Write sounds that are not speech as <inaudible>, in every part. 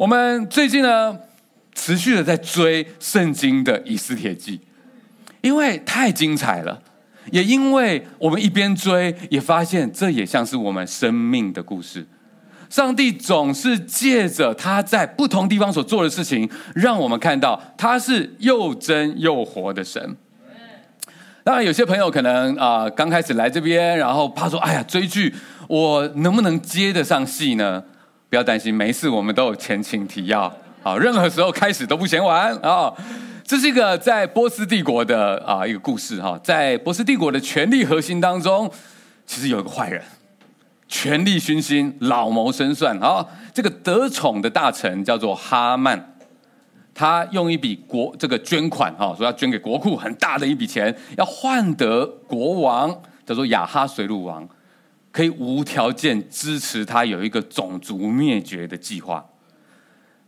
我们最近呢，持续的在追圣经的以斯帖记，因为太精彩了，也因为我们一边追，也发现这也像是我们生命的故事。上帝总是借着他在不同地方所做的事情，让我们看到他是又真又活的神。当然，有些朋友可能啊，呃，刚开始来这边，然后怕说：“哎呀，追剧我能不能接得上戏呢？”不要担心，没事，我们都有前情提要。好，任何时候开始都不嫌晚啊！这是一个在波斯帝国的啊一个故事哈，在波斯帝国的权力核心当中，其实有一个坏人，权力熏心，老谋深算啊！这个得宠的大臣叫做哈曼，他用一笔国这个捐款哈，说要捐给国库很大的一笔钱，要换得国王叫做亚哈水鲁王。可以无条件支持他有一个种族灭绝的计划。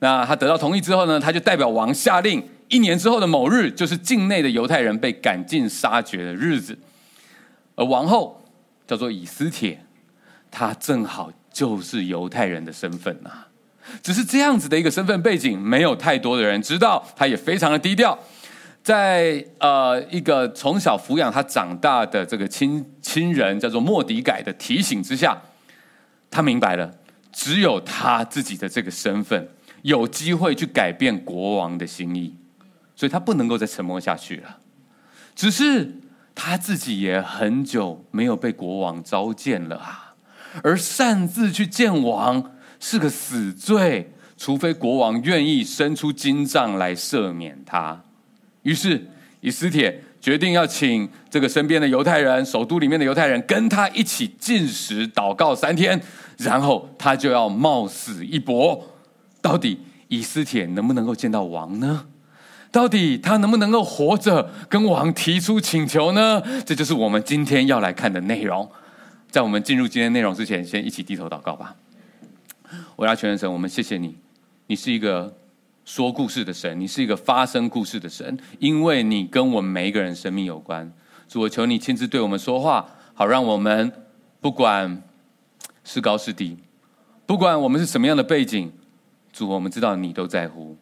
那他得到同意之后呢，他就代表王下令，一年之后的某日，就是境内的犹太人被赶尽杀绝的日子。而王后叫做以斯帖，她正好就是犹太人的身份呐。只是这样子的一个身份背景，没有太多的人知道，他也非常的低调。在呃一个从小抚养他长大的这个亲亲人叫做莫迪改的提醒之下，他明白了，只有他自己的这个身份有机会去改变国王的心意，所以他不能够再沉默下去了。只是他自己也很久没有被国王召见了啊，而擅自去见王是个死罪，除非国王愿意伸出金杖来赦免他。于是，以斯帖决定要请这个身边的犹太人、首都里面的犹太人跟他一起禁食祷告三天，然后他就要冒死一搏。到底以斯帖能不能够见到王呢？到底他能不能够活着跟王提出请求呢？这就是我们今天要来看的内容。在我们进入今天内容之前，先一起低头祷告吧。我要全能神，我们谢谢你，你是一个。说故事的神，你是一个发生故事的神，因为你跟我们每一个人生命有关。主，我求你亲自对我们说话，好让我们不管是高是低，不管我们是什么样的背景，主，我们知道你都在乎。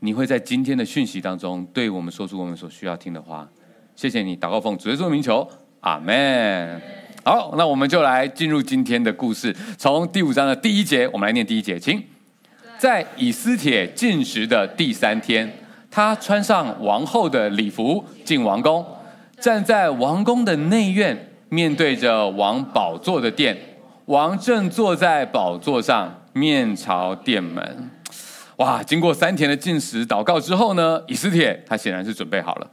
你会在今天的讯息当中对我们说出我们所需要听的话。谢谢你，祷告奉主耶稣名求，阿门。好，那我们就来进入今天的故事，从第五章的第一节，我们来念第一节，请。在以斯帖进食的第三天，他穿上王后的礼服进王宫，站在王宫的内院，面对着王宝座的殿。王正坐在宝座上，面朝殿门。哇！经过三天的进食祷告之后呢，以斯帖他显然是准备好了，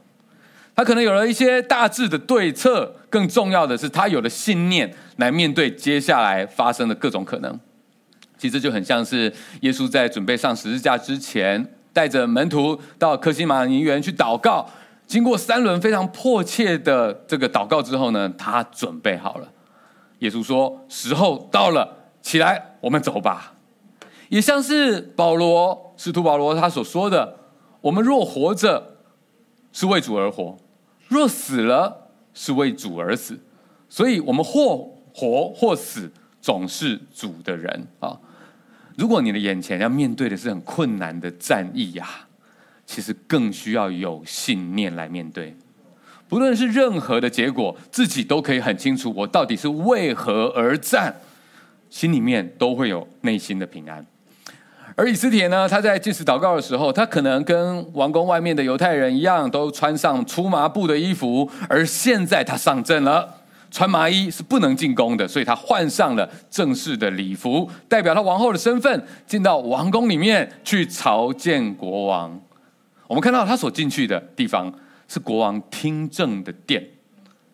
他可能有了一些大致的对策，更重要的是，他有了信念来面对接下来发生的各种可能。其实就很像是耶稣在准备上十字架之前，带着门徒到客西马尼园去祷告。经过三轮非常迫切的这个祷告之后呢，他准备好了。耶稣说：“时候到了，起来，我们走吧。”也像是保罗，使徒保罗他所说的：“我们若活着，是为主而活；若死了，是为主而死。所以，我们或活或死，总是主的人啊。”如果你的眼前要面对的是很困难的战役呀，其实更需要有信念来面对。不论是任何的结果，自己都可以很清楚，我到底是为何而战，心里面都会有内心的平安。而以斯帖呢，他在进食祷告的时候，他可能跟王宫外面的犹太人一样，都穿上粗麻布的衣服，而现在他上阵了。穿麻衣是不能进宫的，所以他换上了正式的礼服，代表他王后的身份，进到王宫里面去朝见国王。我们看到他所进去的地方是国王听政的殿，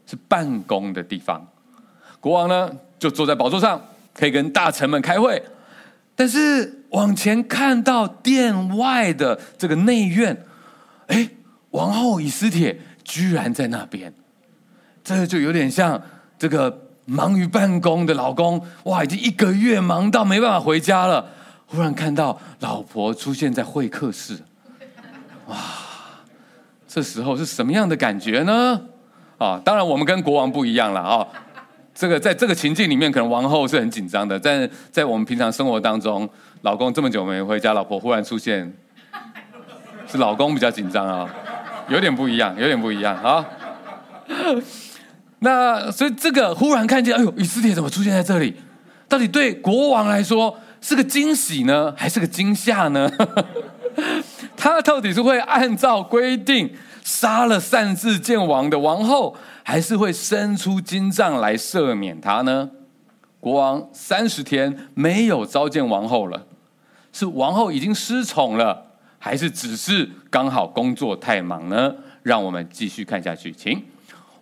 是办公的地方。国王呢，就坐在宝座上，可以跟大臣们开会。但是往前看到殿外的这个内院，哎，王后以斯帖居然在那边。这就有点像这个忙于办公的老公，哇，已经一个月忙到没办法回家了。忽然看到老婆出现在会客室，哇，这时候是什么样的感觉呢？啊，当然我们跟国王不一样了啊。这个在这个情境里面，可能王后是很紧张的，但在我们平常生活当中，老公这么久没回家，老婆忽然出现，是老公比较紧张啊，有点不一样，有点不一样啊。那所以这个忽然看见，哎呦，以斯帖怎么出现在这里？到底对国王来说是个惊喜呢，还是个惊吓呢？<laughs> 他到底是会按照规定杀了擅自见王的王后，还是会伸出金杖来赦免他呢？国王三十天没有召见王后了，是王后已经失宠了，还是只是刚好工作太忙呢？让我们继续看下去，请。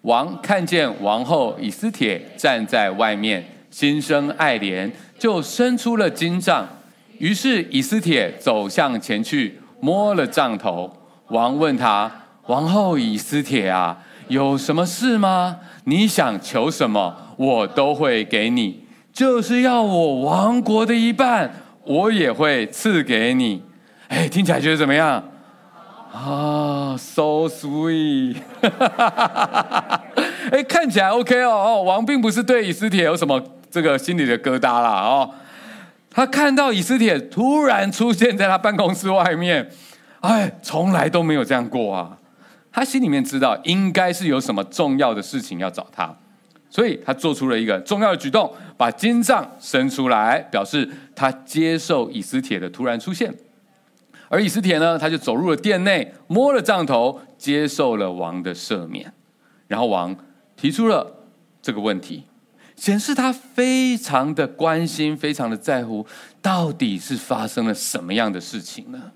王看见王后以斯帖站在外面，心生爱怜，就伸出了金杖。于是以斯帖走向前去，摸了杖头。王问他：“王后以斯帖啊，有什么事吗？你想求什么，我都会给你。就是要我王国的一半，我也会赐给你。”哎，听起来觉得怎么样？啊、，so sweet，<laughs> 哎，看起来 OK 哦哦，王并不是对以斯帖有什么这个心里的疙瘩啦哦，他看到以斯帖突然出现在他办公室外面，哎，从来都没有这样过啊，他心里面知道应该是有什么重要的事情要找他，所以他做出了一个重要的举动，把金杖伸出来，表示他接受以斯帖的突然出现。而以斯帖呢，他就走入了殿内，摸了杖头，接受了王的赦免。然后王提出了这个问题，显示他非常的关心，非常的在乎，到底是发生了什么样的事情呢？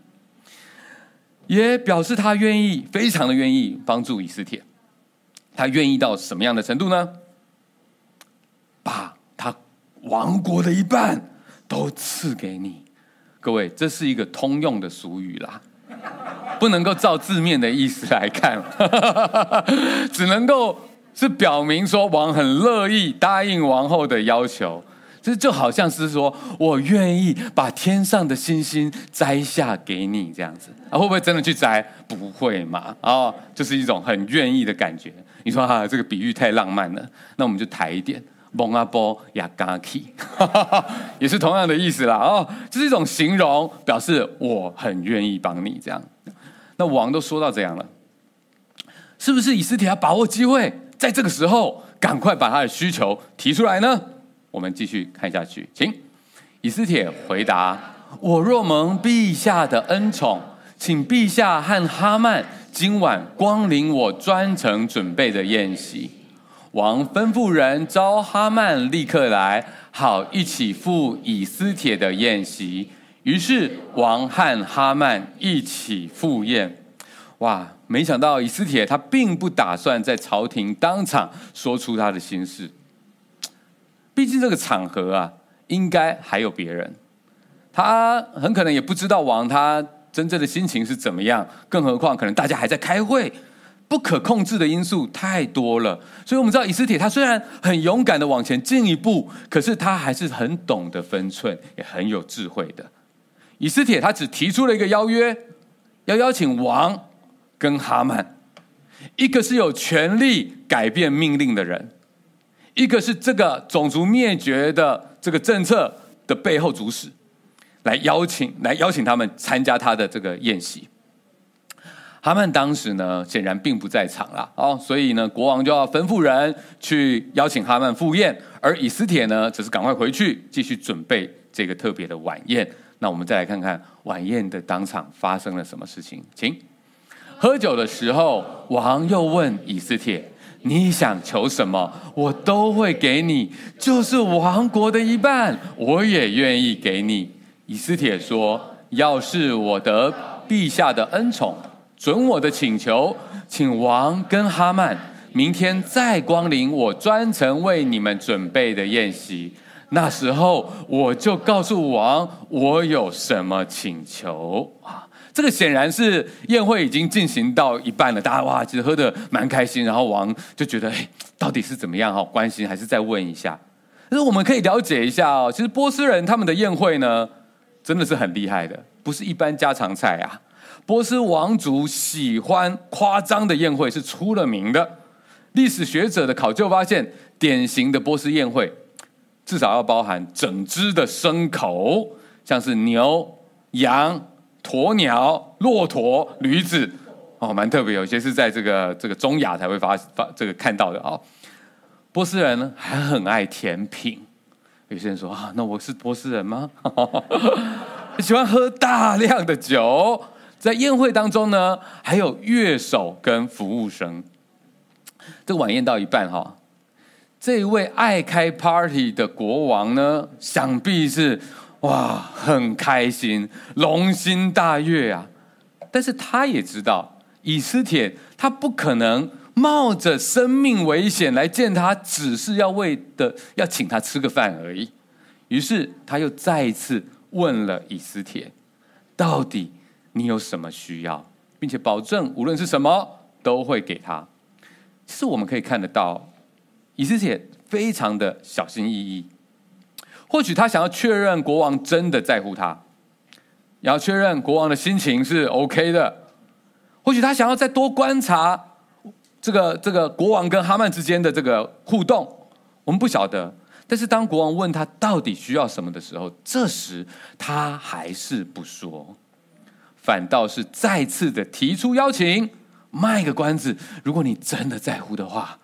也表示他愿意，非常的愿意帮助以斯帖。他愿意到什么样的程度呢？把他王国的一半都赐给你。各位，这是一个通用的俗语啦，不能够照字面的意思来看，<laughs> 只能够是表明说王很乐意答应王后的要求，这就好像是说我愿意把天上的星星摘下给你这样子啊，会不会真的去摘？不会嘛，哦，就是一种很愿意的感觉。你说哈，这个比喻太浪漫了，那我们就抬一点。蒙阿波亚嘎基，<laughs> 也是同样的意思啦。哦，这是一种形容，表示我很愿意帮你这样。那王都说到这样了，是不是以斯帖要把握机会，在这个时候赶快把他的需求提出来呢？我们继续看下去，请以斯帖回答：我若蒙陛下的恩宠，请陛下和哈曼今晚光临我专程准备的宴席。王吩咐人召哈曼立刻来，好一起赴以斯帖的宴席。于是王和哈曼一起赴宴。哇，没想到以斯帖他并不打算在朝廷当场说出他的心事。毕竟这个场合啊，应该还有别人。他很可能也不知道王他真正的心情是怎么样，更何况可能大家还在开会。不可控制的因素太多了，所以我们知道以斯帖他虽然很勇敢的往前进一步，可是他还是很懂得分寸，也很有智慧的。以斯帖他只提出了一个邀约，要邀请王跟哈曼，一个是有权力改变命令的人，一个是这个种族灭绝的这个政策的背后主使，来邀请来邀请他们参加他的这个宴席。哈曼当时呢，显然并不在场啦，哦，所以呢，国王就要吩咐人去邀请哈曼赴宴，而以斯帖呢，则是赶快回去继续准备这个特别的晚宴。那我们再来看看晚宴的当场发生了什么事情，请。喝酒的时候，王又问以斯帖：“你想求什么，我都会给你，就是王国的一半，我也愿意给你。”以斯帖说：“要是我得陛下的恩宠。”准我的请求，请王跟哈曼明天再光临我专程为你们准备的宴席。那时候我就告诉王我有什么请求啊。这个显然是宴会已经进行到一半了，大家哇，其实喝得蛮开心。然后王就觉得，哎，到底是怎么样？哈，关心还是再问一下。但是我们可以了解一下哦，其实波斯人他们的宴会呢，真的是很厉害的，不是一般家常菜啊。波斯王族喜欢夸张的宴会是出了名的。历史学者的考究发现，典型的波斯宴会，至少要包含整只的牲口，像是牛、羊、鸵鸟、骆驼、驴子，哦，蛮特别，有些是在这个这个中亚才会发发这个看到的啊、哦。波斯人呢还很爱甜品，有些人说啊，那我是波斯人吗？<laughs> 喜欢喝大量的酒，在宴会当中呢，还有乐手跟服务生。这个晚宴到一半哈，这一位爱开 party 的国王呢，想必是哇很开心，龙心大悦啊。但是他也知道，以斯帖他不可能冒着生命危险来见他，只是要为的要请他吃个饭而已。于是他又再一次问了以斯帖，到底你有什么需要，并且保证无论是什么都会给他。其实我们可以看得到，以斯帖非常的小心翼翼。或许他想要确认国王真的在乎他，也要确认国王的心情是 OK 的。或许他想要再多观察这个这个国王跟哈曼之间的这个互动，我们不晓得。但是当国王问他到底需要什么的时候，这时他还是不说，反倒是再次的提出邀请。卖个关子，如果你真的在乎的话，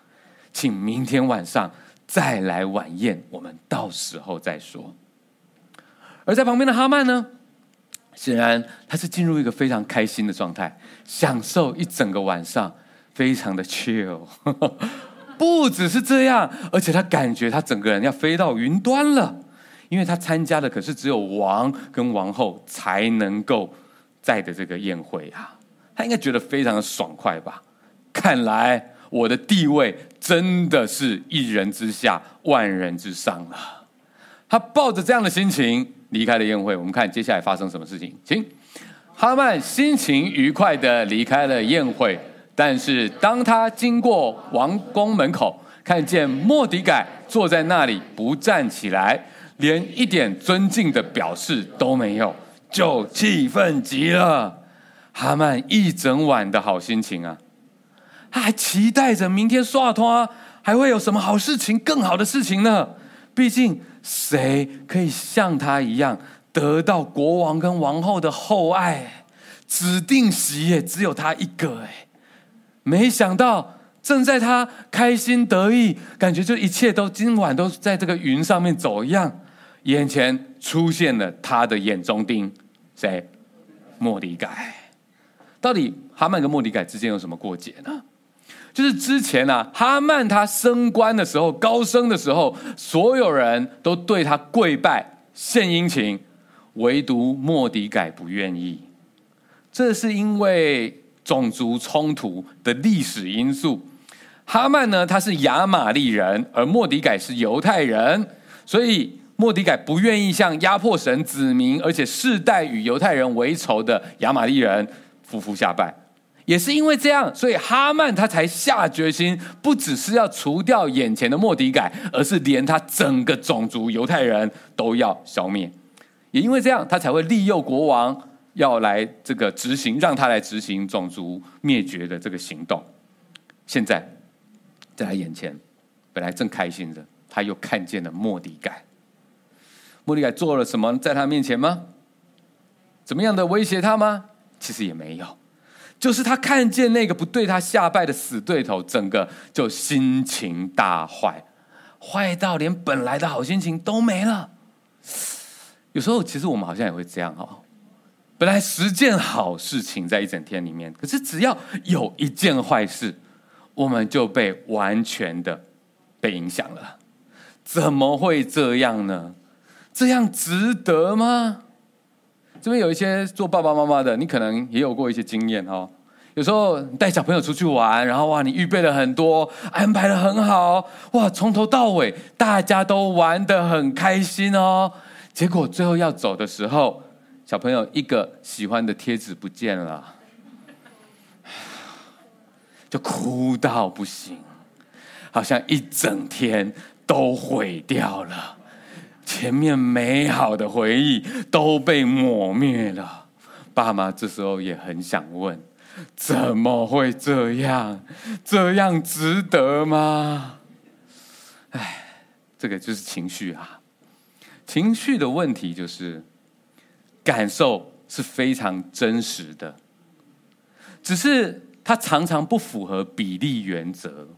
请明天晚上再来晚宴，我们到时候再说。而在旁边的哈曼呢，显然他是进入一个非常开心的状态，享受一整个晚上，非常的 chill。不只是这样，而且他感觉他整个人要飞到云端了，因为他参加的可是只有王跟王后才能够在的这个宴会啊。他应该觉得非常的爽快吧？看来我的地位真的是一人之下，万人之上了。他抱着这样的心情离开了宴会。我们看接下来发生什么事情。请，哈曼心情愉快的离开了宴会，但是当他经过王宫门口，看见莫迪改坐在那里不站起来，连一点尊敬的表示都没有，就气愤极了。哈曼一整晚的好心情啊，他还期待着明天刷脱还会有什么好事情、更好的事情呢？毕竟谁可以像他一样得到国王跟王后的厚爱？指定席也只有他一个哎！没想到正在他开心得意，感觉就一切都今晚都在这个云上面走一样，眼前出现了他的眼中钉，谁？末底改。到底哈曼跟莫迪改之间有什么过节呢？就是之前啊，哈曼他升官的时候，高升的时候，所有人都对他跪拜献殷勤，唯独莫迪改不愿意。这是因为种族冲突的历史因素。哈曼呢，他是亚玛力人，而莫迪改是犹太人，所以莫迪改不愿意向压迫神子民，而且世代与犹太人为仇的亚玛力人。夫妇下拜，也是因为这样，所以哈曼他才下决心，不只是要除掉眼前的莫迪改，而是连他整个种族犹太人都要消灭。也因为这样，他才会利诱国王要来这个执行，让他来执行种族灭绝的这个行动。现在在他眼前，本来正开心着，他又看见了莫迪改。末底改做了什么在他面前吗？怎么样的威胁他吗？其实也没有，就是他看见那个不对他下拜的死对头，整个就心情大坏，坏到连本来的好心情都没了。有时候，其实我们好像也会这样哦。本来十件好事情在一整天里面，可是只要有一件坏事，我们就被完全的被影响了。怎么会这样呢？这样值得吗？这边有一些做爸爸妈妈的，你可能也有过一些经验哦。有时候你带小朋友出去玩，然后哇，你预备了很多，安排得很好，哇，从头到尾大家都玩得很开心哦。结果最后要走的时候，小朋友一个喜欢的贴纸不见了，就哭到不行，好像一整天都毁掉了。前面美好的回忆都被抹灭了，爸妈这时候也很想问：怎么会这样？这样值得吗？哎，这个就是情绪啊。情绪的问题就是，感受是非常真实的，只是它常常不符合比例原则。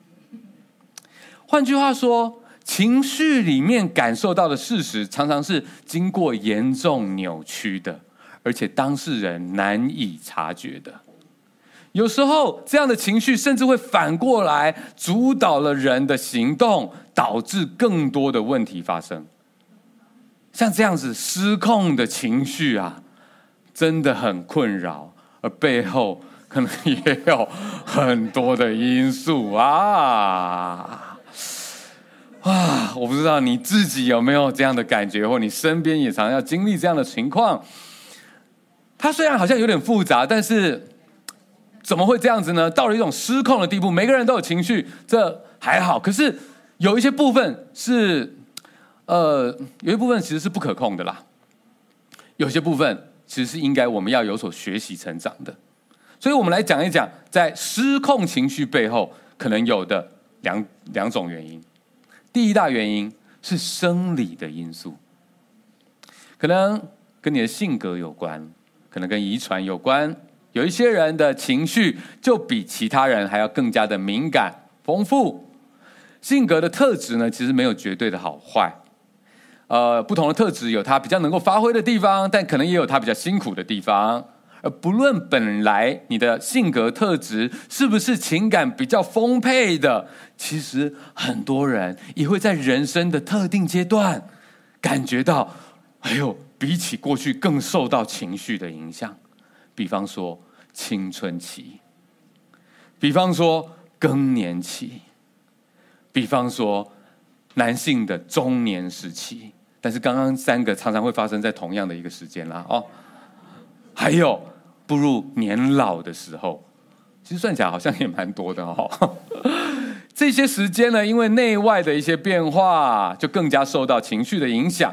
换句话说，情绪里面感受到的事实，常常是经过严重扭曲的，而且当事人难以察觉的。有时候，这样的情绪甚至会反过来主导了人的行动，导致更多的问题发生。像这样子失控的情绪啊，真的很困扰，而背后可能也有很多的因素啊。啊，我不知道你自己有没有这样的感觉，或你身边也常要经历这样的情况。它虽然好像有点复杂，但是。怎么会这样子呢？到了一种失控的地步，每个人都有情绪，这还好。可是有一些部分是，呃，有一部分其实是不可控的啦。有些部分其实是应该我们要有所学习成长的。所以我们来讲一讲，在失控情绪背后可能有的两两种原因。第一大原因是生理的因素，可能跟你的性格有关，可能跟遗传有关。有一些人的情绪就比其他人还要更加的敏感、丰富。性格的特质呢，其实没有绝对的好坏。呃，不同的特质有它比较能够发挥的地方，但可能也有它比较辛苦的地方。而不论本来你的性格特质是不是情感比较丰沛的，其实很多人也会在人生的特定阶段感觉到，哎呦，比起过去更受到情绪的影响。比方说青春期，比方说更年期，比方说男性的中年时期，但是刚刚三个常常会发生在同样的一个时间啦哦，还有步入年老的时候，其实算起来好像也蛮多的哦。<laughs> 这些时间呢，因为内外的一些变化，就更加受到情绪的影响。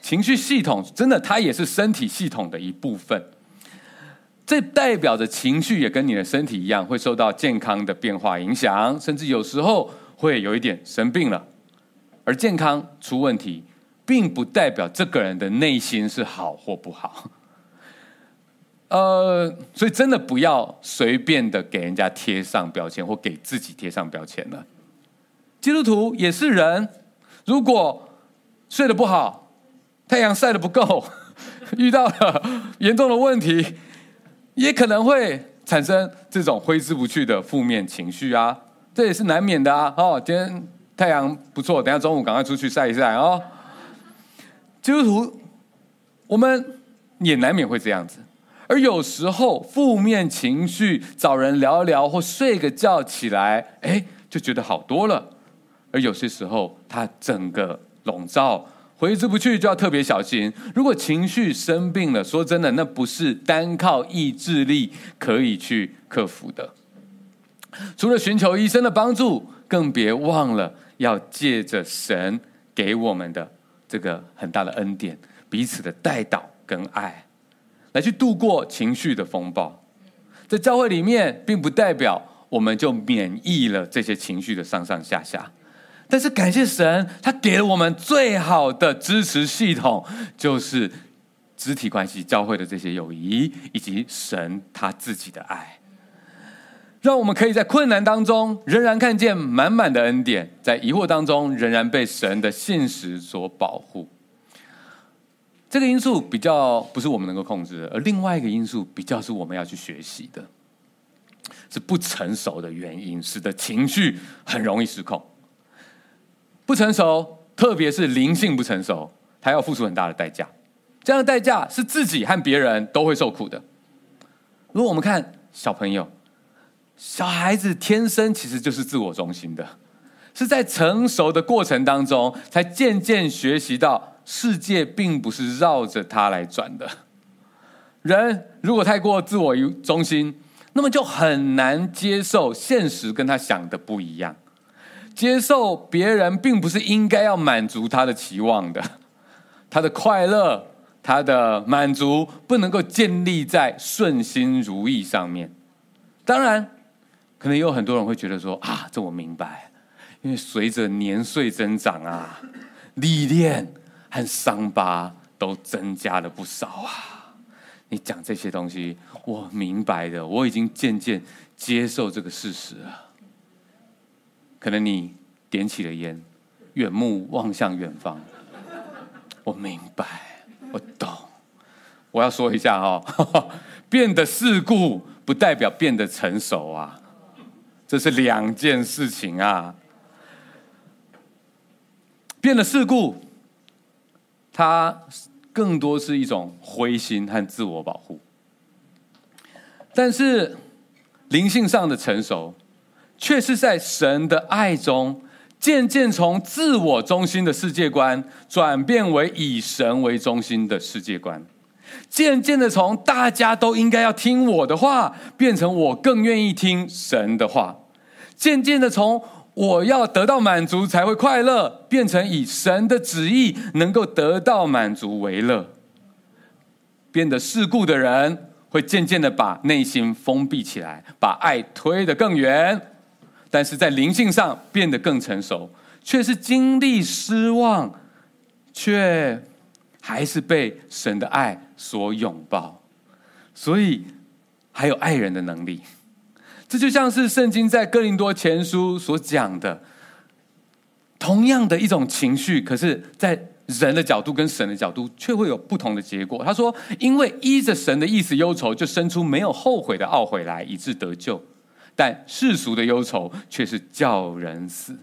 情绪系统真的，它也是身体系统的一部分。这代表着情绪也跟你的身体一样，会受到健康的变化影响，甚至有时候会有一点生病了。而健康出问题，并不代表这个人的内心是好或不好。呃，所以真的不要随便的给人家贴上标签，或给自己贴上标签了。基督徒也是人，如果睡得不好，太阳晒得不够，<laughs> 遇到了严重的问题。也可能会产生这种挥之不去的负面情绪啊，这也是难免的啊。哦，今天太阳不错，等下中午赶快出去晒一晒哦。基督徒，我们也难免会这样子，而有时候负面情绪找人聊聊或睡个觉起来，哎，就觉得好多了。而有些时候，它整个笼罩。挥之不去，就要特别小心。如果情绪生病了，说真的，那不是单靠意志力可以去克服的。除了寻求医生的帮助，更别忘了要借着神给我们的这个很大的恩典，彼此的代祷跟爱，来去度过情绪的风暴。在教会里面，并不代表我们就免疫了这些情绪的上上下下。但是感谢神，他给了我们最好的支持系统，就是肢体关系、教会的这些友谊，以及神他自己的爱，让我们可以在困难当中仍然看见满满的恩典，在疑惑当中仍然被神的信实所保护。这个因素比较不是我们能够控制的，而另外一个因素比较是我们要去学习的，是不成熟的原因，使得情绪很容易失控。不成熟，特别是灵性不成熟，他要付出很大的代价。这样的代价是自己和别人都会受苦的。如果我们看小朋友，小孩子天生其实就是自我中心的，是在成熟的过程当中，才渐渐学习到世界并不是绕着他来转的。人如果太过自我中心，那么就很难接受现实跟他想的不一样。接受别人并不是应该要满足他的期望的，他的快乐、他的满足不能够建立在顺心如意上面。当然，可能有很多人会觉得说：“啊，这我明白，因为随着年岁增长啊，历练和伤疤都增加了不少啊。你讲这些东西，我明白的，我已经渐渐接受这个事实了。可能你点起了烟，远目望向远方，我明白，我懂。我要说一下哈，变得世故不代表变得成熟啊，这是两件事情啊。变得世故，它更多是一种灰心和自我保护，但是灵性上的成熟，却是在神的爱中，渐渐从自我中心的世界观转变为以神为中心的世界观。渐渐的，从大家都应该要听我的话，变成我更愿意听神的话；渐渐的，从我要得到满足才会快乐，变成以神的旨意能够得到满足为乐。变得世故的人，会渐渐的把内心封闭起来，把爱推得更远；但是在灵性上变得更成熟，却是经历失望，却还是被神的爱所拥抱，所以还有爱人的能力。这就像是圣经在哥林多前书所讲的，同样的一种情绪，可是，在人的角度跟神的角度，却会有不同的结果。他说：“因为依着神的意思忧愁，就生出没有后悔的懊悔来，以致得救；但世俗的忧愁却是叫人死。”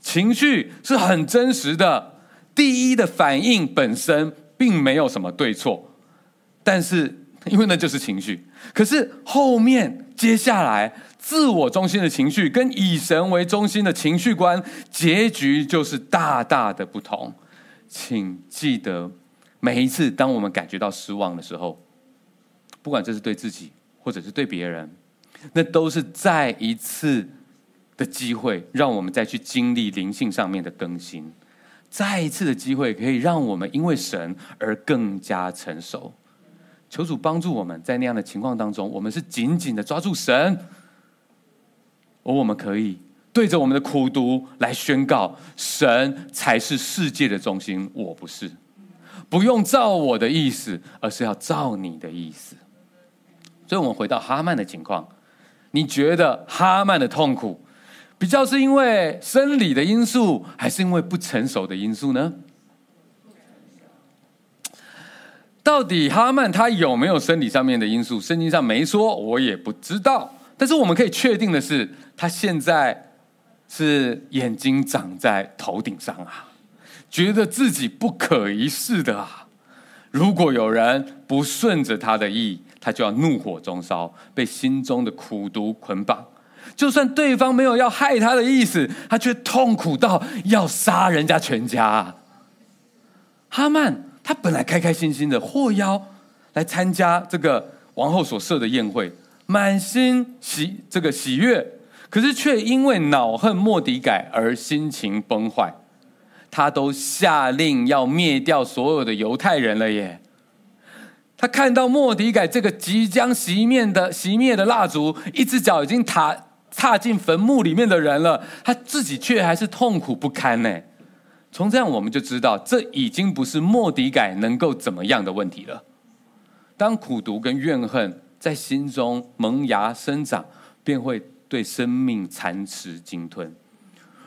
情绪是很真实的，第一的反应本身并没有什么对错。但是，因为那就是情绪。可是后面接下来，自我中心的情绪跟以神为中心的情绪观，结局就是大大的不同。请记得，每一次当我们感觉到失望的时候，不管这是对自己或者是对别人，那都是再一次的机会，让我们再去经历灵性上面的更新，再一次的机会，可以让我们因为神而更加成熟。求主帮助我们在那样的情况当中，我们是紧紧的抓住神，而我们可以对着我们的苦读来宣告：神才是世界的中心，我不是。不用照我的意思，而是要照你的意思。所以，我们回到哈曼的情况，你觉得哈曼的痛苦比较是因为生理的因素，还是因为不成熟的因素呢？到底哈曼他有没有生理上面的因素？圣经上没说，我也不知道。但是我们可以确定的是，他现在是眼睛长在头顶上啊，觉得自己不可一世的啊。如果有人不顺着他的意，他就要怒火中烧，被心中的苦毒捆绑。就算对方没有要害他的意思，他却痛苦到要杀人家全家。哈曼。他本来开开心心的获邀来参加这个王后所设的宴会，满心喜这个喜悦，可是却因为恼恨莫底改而心情崩坏。他都下令要灭掉所有的犹太人了耶！他看到莫底改这个即将熄灭的熄灭的蜡烛，一只脚已经踏踏进坟墓里面的人了，他自己却还是痛苦不堪呢。从这样我们就知道，这已经不是莫底改能够怎么样的问题了。当苦毒跟怨恨在心中萌芽生长，便会对生命蚕食鲸吞。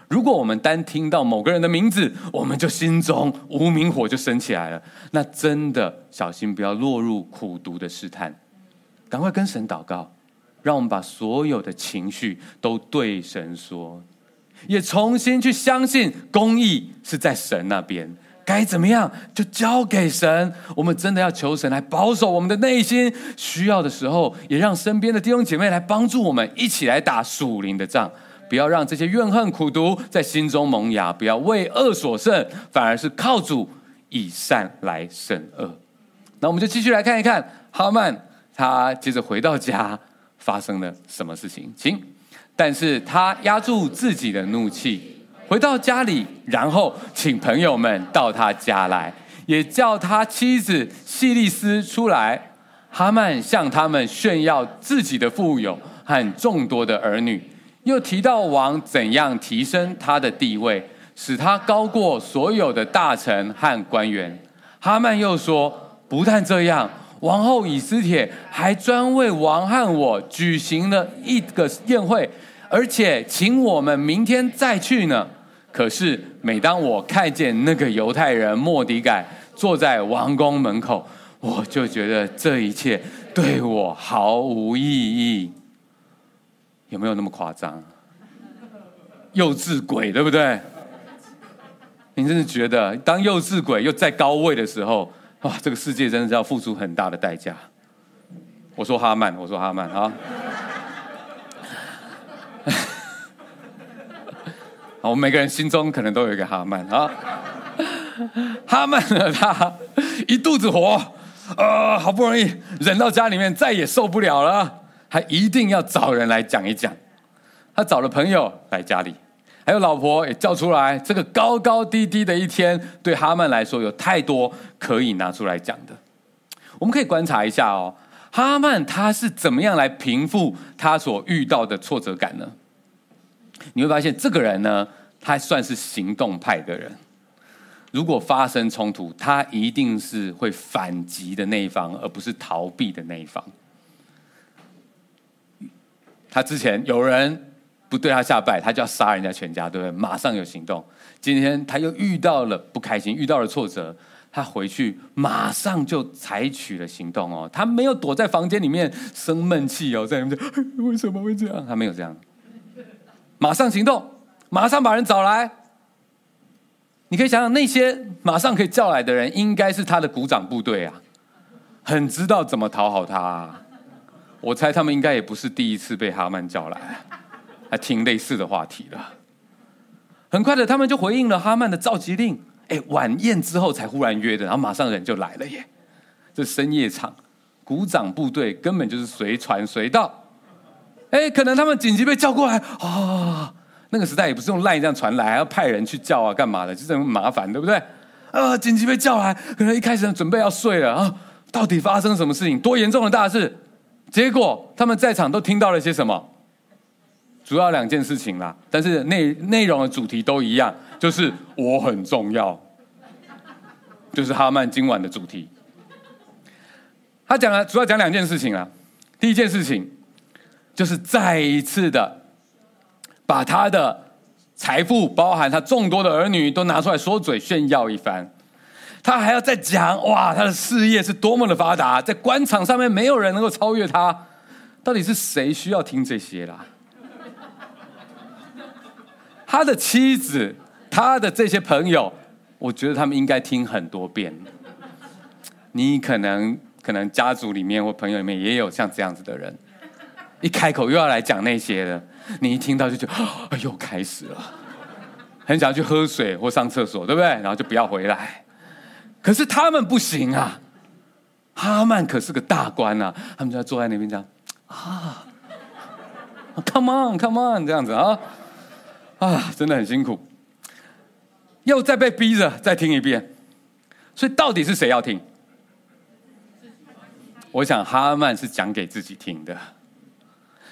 如果我们单听到某个人的名字，我们就心中无名火就升起来了，那真的小心不要落入苦毒的试探。赶快跟神祷告，让我们把所有的情绪都对神说。也重新去相信公义是在神那边，该怎么样就交给神。我们真的要求神来保守我们的内心，需要的时候也让身边的弟兄姐妹来帮助我们，一起来打属灵的仗。不要让这些怨恨苦毒在心中萌芽，不要为恶所胜，反而是靠主以善来胜恶。那我们就继续来看一看哈曼，他接着回到家发生了什么事情，请。但是他压住自己的怒气，回到家里，然后请朋友们到他家来，也叫他妻子细利斯出来。哈曼向他们炫耀自己的富有和众多的儿女，又提到王怎样提升他的地位，使他高过所有的大臣和官员。哈曼又说：“不但这样，王后以斯帖还专为王和我举行了一个宴会，而且请我们明天再去呢。可是每当我看见那个犹太人莫迪改坐在王宫门口，我就觉得这一切对我毫无意义。有没有那么夸张？幼稚鬼，对不对？”你真是觉得，当幼稚鬼又在高位的时候，哇，这个世界真的是要付出很大的代价。我说哈曼，我说哈曼啊。<laughs> 好，我们每个人心中可能都有一个哈曼啊。哈曼呢，他一肚子火，啊、好不容易忍到家里面，再也受不了了，还一定要找人来讲一讲。他找了朋友来家里。还有老婆也叫出来，这个高高低低的一天，对哈曼来说有太多可以拿出来讲的。我们可以观察一下哦，哈曼他是怎么样来平复他所遇到的挫折感呢？你会发现，这个人呢，他算是行动派的人。如果发生冲突，他一定是会反击的那一方，而不是逃避的那一方。他之前有人。不对他下拜，他就要杀人家全家，对不对？马上有行动。今天他又遇到了不开心，遇到了挫折，他回去马上就采取了行动哦。他没有躲在房间里面生闷气哦，在那边 <laughs> 为什么会这样？他没有这样，马上行动，马上把人找来。你可以想想，那些马上可以叫来的人，应该是他的鼓掌部队啊，很知道怎么讨好他啊。我猜他们应该也不是第一次被哈曼叫来。还听类似的话题了，很快的，他们就回应了哈曼的召集令。哎，晚宴之后才忽然约的，然后马上人就来了耶。这深夜场，鼓掌部队根本就是随传随到。哎，可能他们紧急被叫过来啊、哦。那个时代也不是用赖这样传来，还要派人去叫啊，干嘛的？就这么麻烦，对不对？啊，紧急被叫来，可能一开始准备要睡了啊。到底发生什么事情？多严重的大事？结果他们在场都听到了些什么？主要两件事情啦，但是内内容的主题都一样，就是我很重要，就是哈曼今晚的主题。他讲了主要讲两件事情啊，第一件事情就是再一次的把他的财富，包含他众多的儿女，都拿出来说嘴炫耀一番。他还要再讲哇，他的事业是多么的发达，在官场上面没有人能够超越他。到底是谁需要听这些啦？他的妻子，他的这些朋友，我觉得他们应该听很多遍。你可能可能家族里面或朋友里面也有像这样子的人，一开口又要来讲那些的，你一听到就觉得，又开始了，很想要去喝水或上厕所，对不对？然后就不要回来。可是他们不行啊，哈曼可是个大官啊，他们就要坐在那边讲啊，Come on，Come on，这样子啊。啊，真的很辛苦，又再被逼着再听一遍，所以到底是谁要听？我想哈曼是讲给自己听的，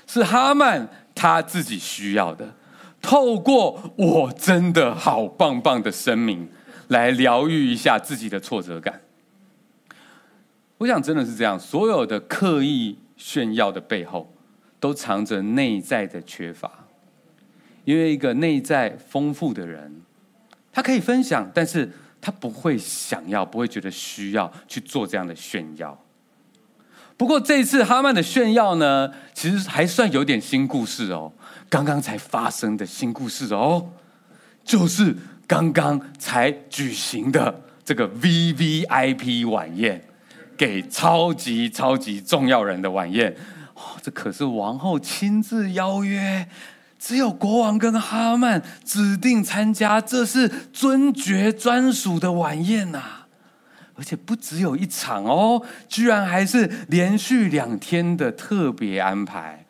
是哈曼他自己需要的，透过我真的好棒棒的声明来疗愈一下自己的挫折感。我想真的是这样，所有的刻意炫耀的背后，都藏着内在的缺乏。因为一个内在丰富的人，他可以分享，但是他不会想要，不会觉得需要去做这样的炫耀。不过这次哈曼的炫耀呢，其实还算有点新故事哦，刚刚才发生的新故事哦，就是刚刚才举行的这个 VVIP 晚宴，给超级超级重要人的晚宴，哦，这可是王后亲自邀约。只有国王跟哈曼指定参加，这是尊爵专属的晚宴呐！而且不只有一场哦，居然还是连续两天的特别安排。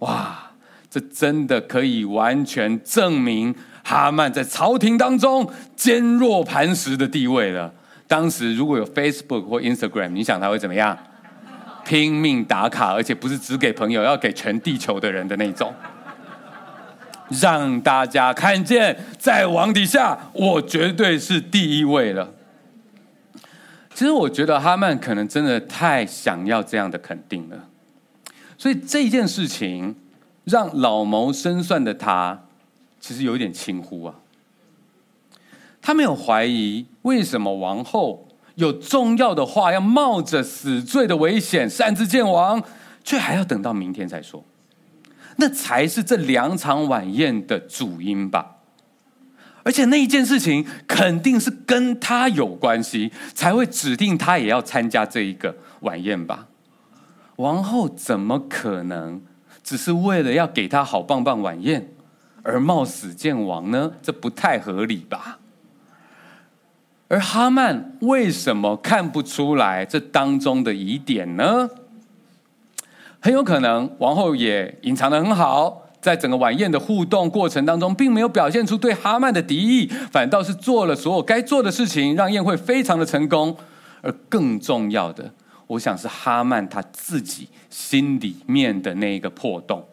哇，这真的可以完全证明哈曼在朝廷当中坚若磐石的地位了。当时如果有 Facebook 或 Instagram，你想他会怎么样？拼命打卡，而且不是只给朋友，要给全地球的人的那种。让大家看见，在王底下，我绝对是第一位了。其实我觉得哈曼可能真的太想要这样的肯定了，所以这件事情让老谋深算的他，其实有一点轻忽啊。他没有怀疑为什么王后有重要的话要冒着死罪的危险擅自见王，却还要等到明天再说，那才是这两场晚宴的主因吧。而且那一件事情肯定是跟他有关系，才会指定他也要参加这一个晚宴吧？王后怎么可能只是为了要给他好棒棒晚宴而冒死见王呢？这不太合理吧？而哈曼为什么看不出来这当中的疑点呢？很有可能王后也隐藏得很好。在整个晚宴的互动过程当中，并没有表现出对哈曼的敌意，反倒是做了所有该做的事情，让宴会非常的成功。而更重要的，我想是哈曼他自己心里面的那个破洞，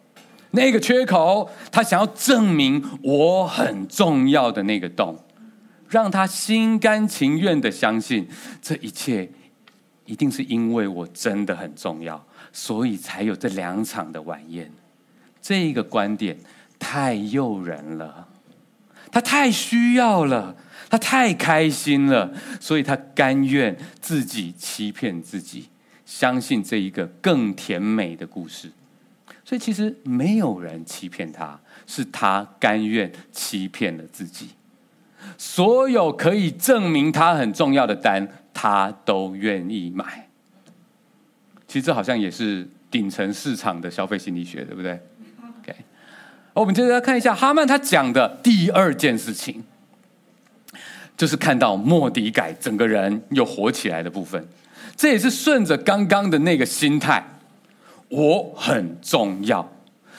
那个缺口，他想要证明我很重要的那个洞，让他心甘情愿的相信这一切一定是因为我真的很重要，所以才有这两场的晚宴。这一个观点太诱人了，他太需要了，他太开心了，所以他甘愿自己欺骗自己，相信这一个更甜美的故事。所以其实没有人欺骗他，是他甘愿欺骗了自己。所有可以证明他很重要的单，他都愿意买。其实这好像也是顶层市场的消费心理学，对不对？OK，？我们接着来看一下哈曼他讲的第二件事情，就是看到莫底改整个人又活起来的部分。这也是顺着刚刚的那个心态，我很重要，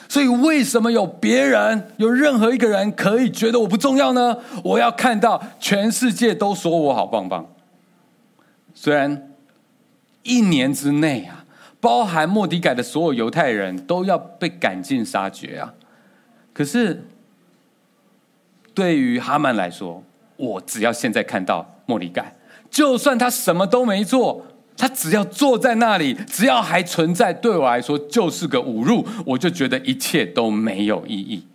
所以为什么有别人，有任何一个人可以觉得我不重要呢？我要看到全世界都说我好棒棒。虽然一年之内啊，包含莫迪改的所有犹太人都要被赶尽杀绝啊。可是，对于哈曼来说，我只要现在看到莫迪改，就算他什么都没做，他只要坐在那里，只要还存在，对我来说就是个侮辱，我就觉得一切都没有意义。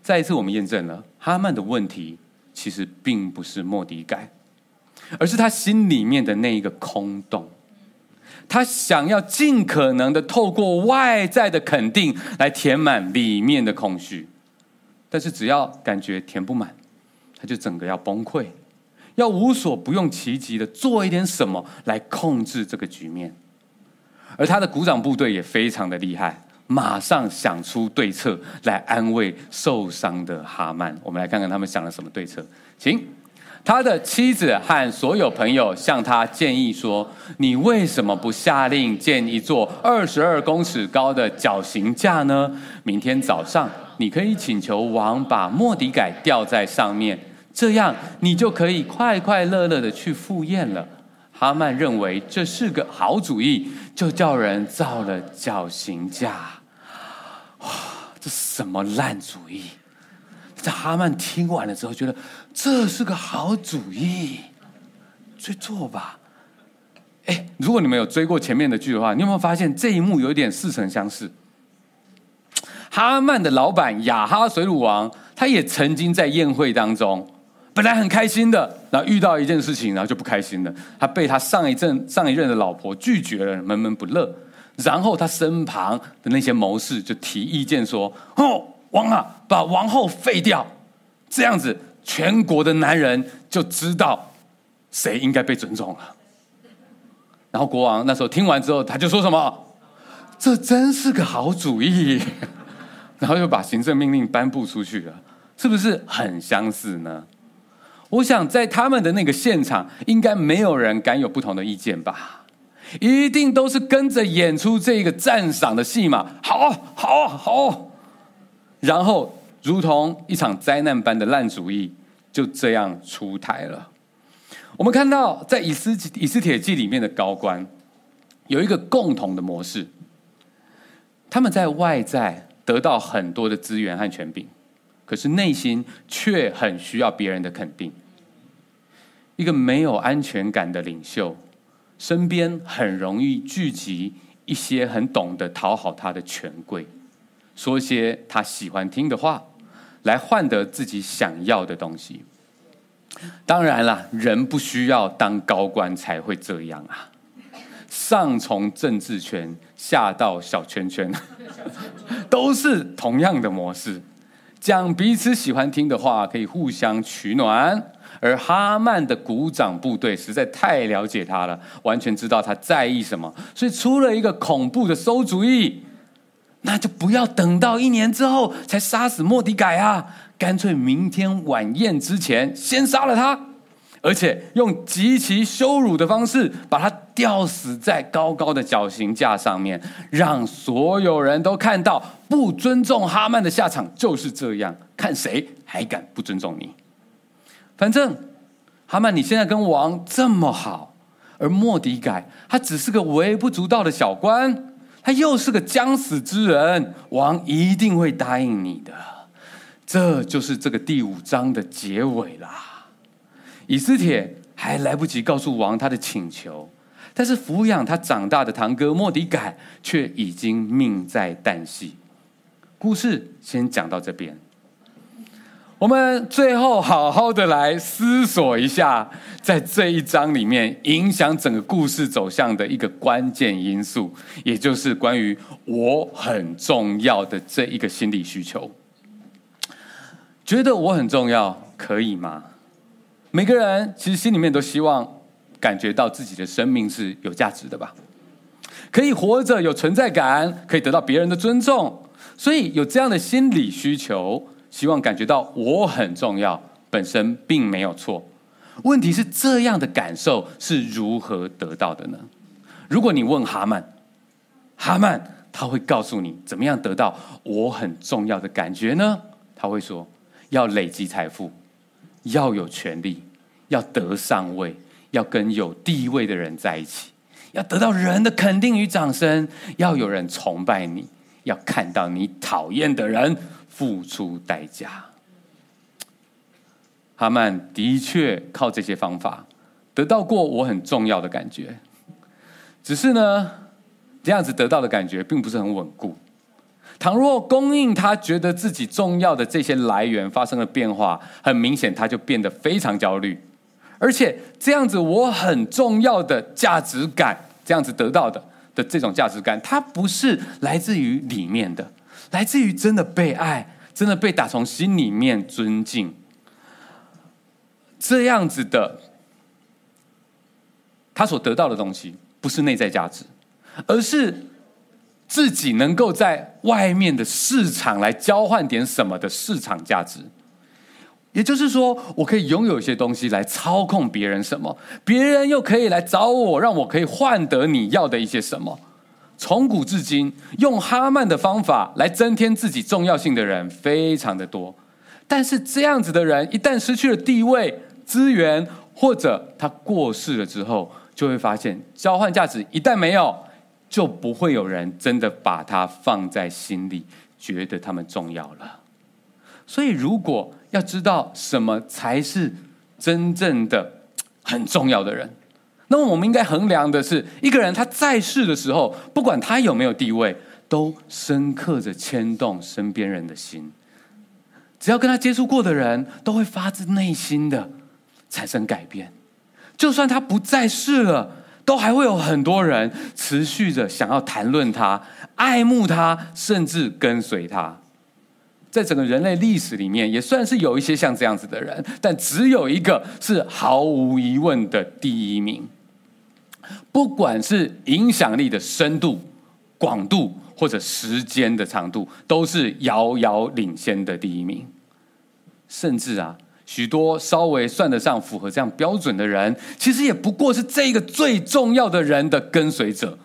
再一次，我们验证了哈曼的问题，其实并不是莫迪改，而是他心里面的那一个空洞。他想要尽可能的透过外在的肯定来填满里面的空虚，但是只要感觉填不满，他就整个要崩溃，要无所不用其极的做一点什么来控制这个局面。而他的鼓掌部队也非常的厉害，马上想出对策来安慰受伤的哈曼。我们来看看他们想了什么对策，请。他的妻子和所有朋友向他建议说：“你为什么不下令建一座二十二公尺高的绞刑架呢？明天早上你可以请求王把莫迪改吊在上面，这样你就可以快快乐乐的去赴宴了。”哈曼认为这是个好主意，就叫人造了绞刑架。哇，这什么烂主意！在哈曼听完了之后，觉得这是个好主意，去做吧。哎，如果你们有追过前面的剧的话，你有没有发现这一幕有点似曾相识？哈曼的老板亚哈水鲁王，他也曾经在宴会当中，本来很开心的，然后遇到一件事情，然后就不开心了。他被他上一阵上一任的老婆拒绝了，闷闷不乐。然后他身旁的那些谋士就提意见说：“哦。”王啊，把王后废掉，这样子全国的男人就知道谁应该被尊重了。然后国王那时候听完之后，他就说什么：“这真是个好主意。<laughs> ”然后又把行政命令颁布出去了，是不是很相似呢？我想在他们的那个现场，应该没有人敢有不同的意见吧？一定都是跟着演出这个赞赏的戏码。好，好，好。然后，如同一场灾难般的烂主意，就这样出台了。我们看到，在以斯以斯帖记里面的高官，有一个共同的模式：他们在外在得到很多的资源和权柄，可是内心却很需要别人的肯定。一个没有安全感的领袖，身边很容易聚集一些很懂得讨好他的权贵，说些他喜欢听的话，来换得自己想要的东西。当然啦，人不需要当高官才会这样啊。上从政治圈，下到小圈圈，<laughs> 都是同样的模式。讲彼此喜欢听的话，可以互相取暖。而哈曼的鼓掌部队实在太了解他了，完全知道他在意什么，所以出了一个恐怖的馊主意。那就不要等到一年之后才杀死莫迪改啊，干脆明天晚宴之前先杀了他。而且用极其羞辱的方式把他吊死在高高的绞刑架上面，让所有人都看到不尊重哈曼的下场就是这样。看谁还敢不尊重你？反正哈曼你现在跟王这么好，而莫迪改他只是个微不足道的小官，他又是个将死之人，王一定会答应你的。这就是这个第五章的结尾啦。以斯帖还来不及告诉王他的请求，但是抚养他长大的堂哥莫迪改却已经命在旦夕。故事先讲到这边，我们最后好好的来思索一下，在这一章里面影响整个故事走向的一个关键因素，也就是关于我很重要的这一个心理需求。觉得我很重要，可以吗？每个人其实心里面都希望感觉到自己的生命是有价值的吧，可以活着有存在感，可以得到别人的尊重，所以有这样的心理需求，希望感觉到我很重要，本身并没有错。问题是这样的感受是如何得到的呢？如果你问哈曼，哈曼他会告诉你怎么样得到我很重要的感觉呢？他会说要累积财富。要有权利，要得上位，要跟有地位的人在一起，要得到人的肯定与掌声，要有人崇拜你，要看到你讨厌的人付出代价。哈曼的确靠这些方法得到过我很重要的感觉，只是呢，这样子得到的感觉并不是很稳固。倘若供应他觉得自己重要的这些来源发生了变化，很明显他就变得非常焦虑，而且这样子我很重要的价值感，这样子得到的的这种价值感，它不是来自于里面的，来自于真的被爱，真的被打从心里面尊敬，这样子的，他所得到的东西不是内在价值，而是。自己能够在外面的市场来交换点什么的市场价值，也就是说，我可以拥有一些东西来操控别人什么，别人又可以来找我，让我可以换得你要的一些什么。从古至今，用哈曼的方法来增添自己重要性的人非常的多，但是这样子的人一旦失去了地位、资源，或者他过世了之后，就会发现交换价值一旦没有。就不会有人真的把他放在心里，觉得他们重要了。所以，如果要知道什么才是真正的很重要的人，那么我们应该衡量的是，一个人他在世的时候，不管他有没有地位，都深刻着牵动身边人的心。只要跟他接触过的人，都会发自内心的产生改变。就算他不在世了。都还会有很多人持续着想要谈论他、爱慕他，甚至跟随他。在整个人类历史里面，也算是有一些像这样子的人，但只有一个是毫无疑问的第一名。不管是影响力的深度、广度，或者时间的长度，都是遥遥领先的第一名。甚至啊。许多稍微算得上符合这样标准的人，其实也不过是这个最重要的人的跟随者。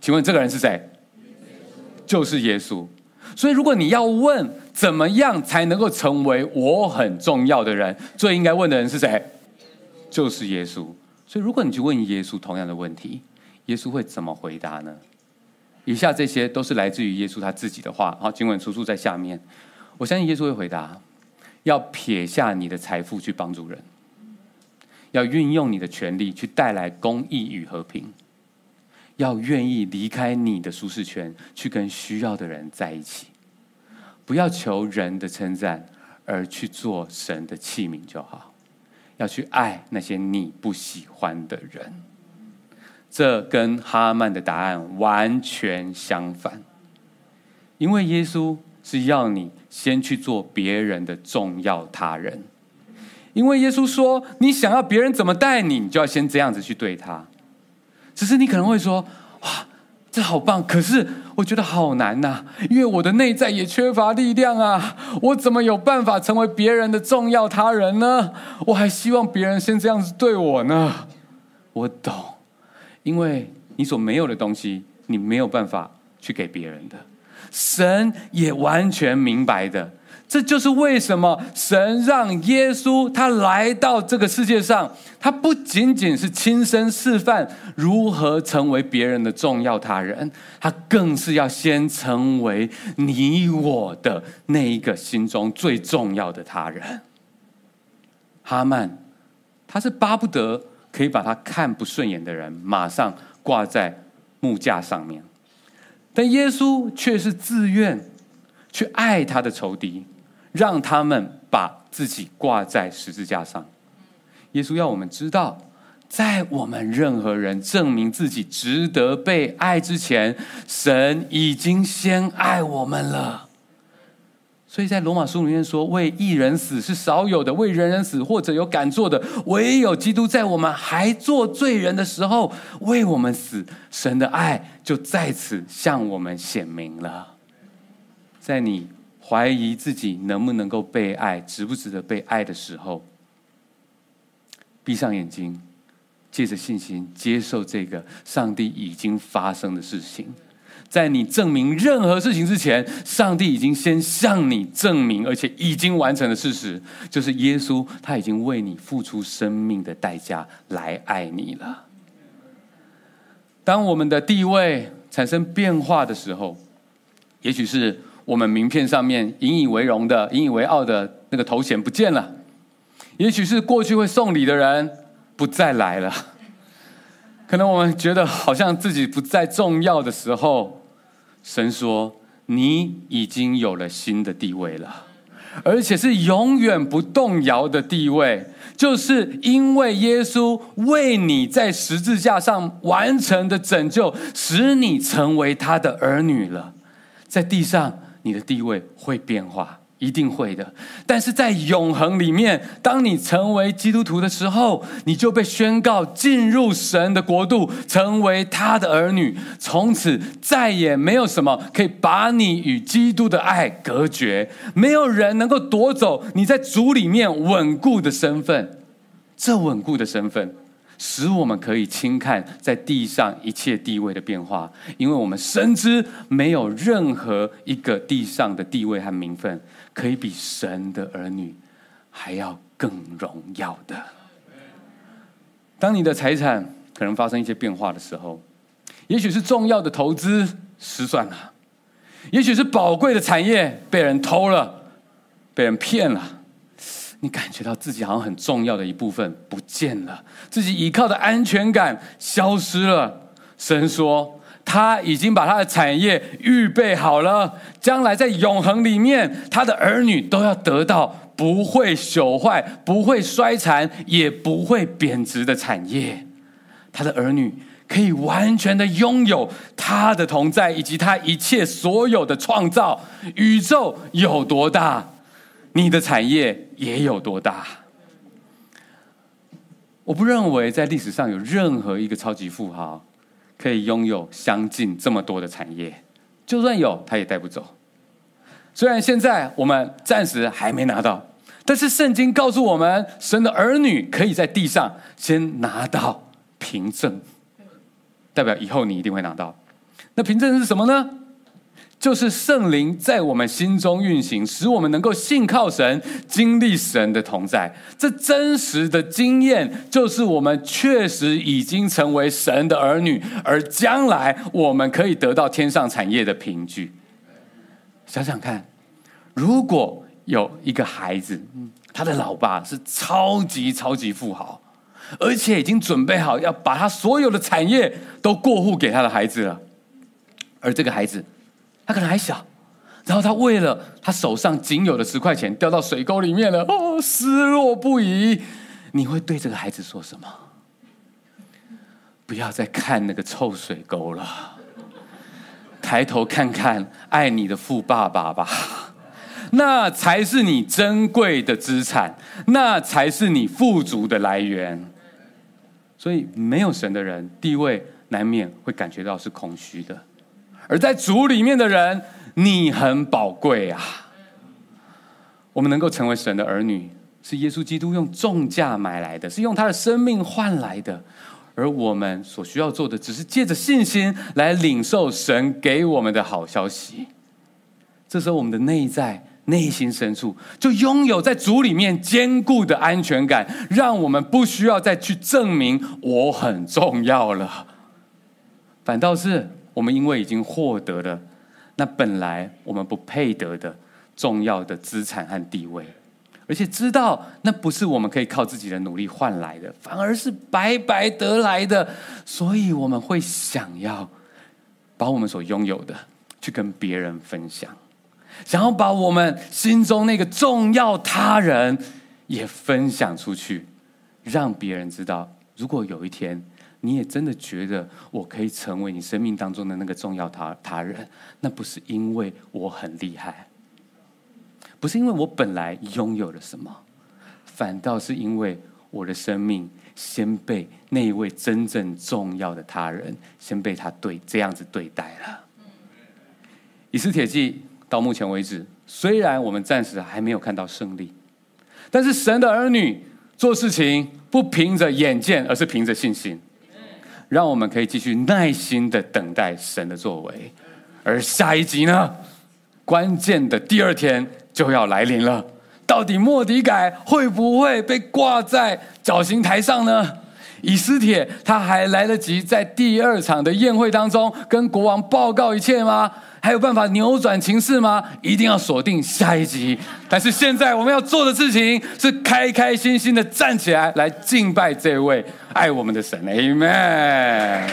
请问这个人是谁？就是耶稣。所以，如果你要问怎么样才能够成为我很重要的人，最应该问的人是谁？就是耶稣。所以，如果你去问耶稣同样的问题，耶稣会怎么回答呢？以下这些都是来自于耶稣他自己的话。好，经文出处在下面。我相信耶稣会回答。要撇下你的财富去帮助人，要运用你的权力去带来公益与和平，要愿意离开你的舒适圈，去跟需要的人在一起。不要求人的称赞，而去做神的器皿就好。要去爱那些你不喜欢的人。这跟哈曼的答案完全相反，因为耶稣是要你先去做别人的重要他人。因为耶稣说，你想要别人怎么待你，你就要先这样子去对他。只是你可能会说，哇，这好棒，可是我觉得好难呐，因为我的内在也缺乏力量啊，我怎么有办法成为别人的重要他人呢？我还希望别人先这样子对我呢。我懂。因为你所没有的东西，你没有办法去给别人的。神也完全明白的，这就是为什么神让耶稣他来到这个世界上，他不仅仅是亲身示范如何成为别人的重要他人，他更是要先成为你我的那一个心中最重要的他人。哈曼，他是巴不得。可以把他看不顺眼的人马上挂在木架上面，但耶稣却是自愿去爱他的仇敌，让他们把自己挂在十字架上。耶稣要我们知道，在我们任何人证明自己值得被爱之前，神已经先爱我们了。所以在罗马书里面说，为一人死是少有的，为人人死或者有敢做的，唯有基督在我们还做罪人的时候为我们死，神的爱就在此向我们显明了。在你怀疑自己能不能够被爱，值不值得被爱的时候，闭上眼睛，借着信心接受这个上帝已经发生的事情。在你证明任何事情之前，上帝已经先向你证明，而且已经完成的事实，就是耶稣他已经为你付出生命的代价来爱你了。当我们的地位产生变化的时候，也许是我们名片上面引以为荣的、引以为傲的那个头衔不见了，也许是过去会送礼的人不再来了。可能我们觉得好像自己不再重要的时候，神说：“你已经有了新的地位了，而且是永远不动摇的地位，就是因为耶稣为你在十字架上完成的拯救，使你成为他的儿女了。在地上，你的地位会变化。”一定会的，但是在永恒里面，当你成为基督徒的时候，你就被宣告进入神的国度，成为他的儿女。从此再也没有什么可以把你与基督的爱隔绝，没有人能够夺走你在主里面稳固的身份。这稳固的身份，使我们可以轻看在地上一切地位的变化，因为我们深知没有任何一个地上的地位和名分。可以比神的儿女还要更荣耀的。当你的财产可能发生一些变化的时候，也许是重要的投资失算了，也许是宝贵的产业被人偷了、被人骗了，你感觉到自己好像很重要的一部分不见了，自己依靠的安全感消失了。神说。他已经把他的产业预备好了，将来在永恒里面，他的儿女都要得到不会朽坏、不会衰残、也不会贬值的产业。他的儿女可以完全的拥有他的同在，以及他一切所有的创造。宇宙有多大，你的产业也有多大。我不认为在历史上有任何一个超级富豪。可以拥有相近这么多的产业，就算有，他也带不走。虽然现在我们暂时还没拿到，但是圣经告诉我们，神的儿女可以在地上先拿到凭证，代表以后你一定会拿到。那凭证是什么呢？就是圣灵在我们心中运行，使我们能够信靠神，经历神的同在。这真实的经验，就是我们确实已经成为神的儿女，而将来我们可以得到天上产业的凭据。想想看，如果有一个孩子，他的老爸是超级超级富豪，而且已经准备好要把他所有的产业都过户给他的孩子了。而这个孩子，他可能还小，然后他为了他手上仅有的十块钱掉到水沟里面了，哦，失落不已。你会对这个孩子说什么？不要再看那个臭水沟了，抬头看看爱你的富爸爸吧，那才是你珍贵的资产，那才是你富足的来源。所以，没有神的人，地位难免会感觉到是空虚的。而在主里面的人，你很宝贵啊！我们能够成为神的儿女，是耶稣基督用重价买来的，是用他的生命换来的。而我们所需要做的，只是借着信心来领受神给我们的好消息。这时候，我们的内在、内心深处就拥有在主里面坚固的安全感，让我们不需要再去证明我很重要了。反倒是。我们因为已经获得了那本来我们不配得的重要的资产和地位，而且知道那不是我们可以靠自己的努力换来的，反而是白白得来的，所以我们会想要把我们所拥有的去跟别人分享，想要把我们心中那个重要他人也分享出去，让别人知道，如果有一天。你也真的觉得我可以成为你生命当中的那个重要他他人？那不是因为我很厉害，不是因为我本来拥有了什么，反倒是因为我的生命先被那一位真正重要的他人先被他对这样子对待了。以斯铁记到目前为止，虽然我们暂时还没有看到胜利，但是神的儿女做事情不凭着眼见，而是凭着信心。让我们可以继续耐心的等待神的作为，而下一集呢，关键的第二天就要来临了。到底莫迪改会不会被挂在绞刑台上呢？以斯帖他还来得及在第二场的宴会当中跟国王报告一切吗？还有办法扭转情势吗？一定要锁定下一集。但是现在我们要做的事情是开开心心的站起来，来敬拜这位爱我们的神。Amen。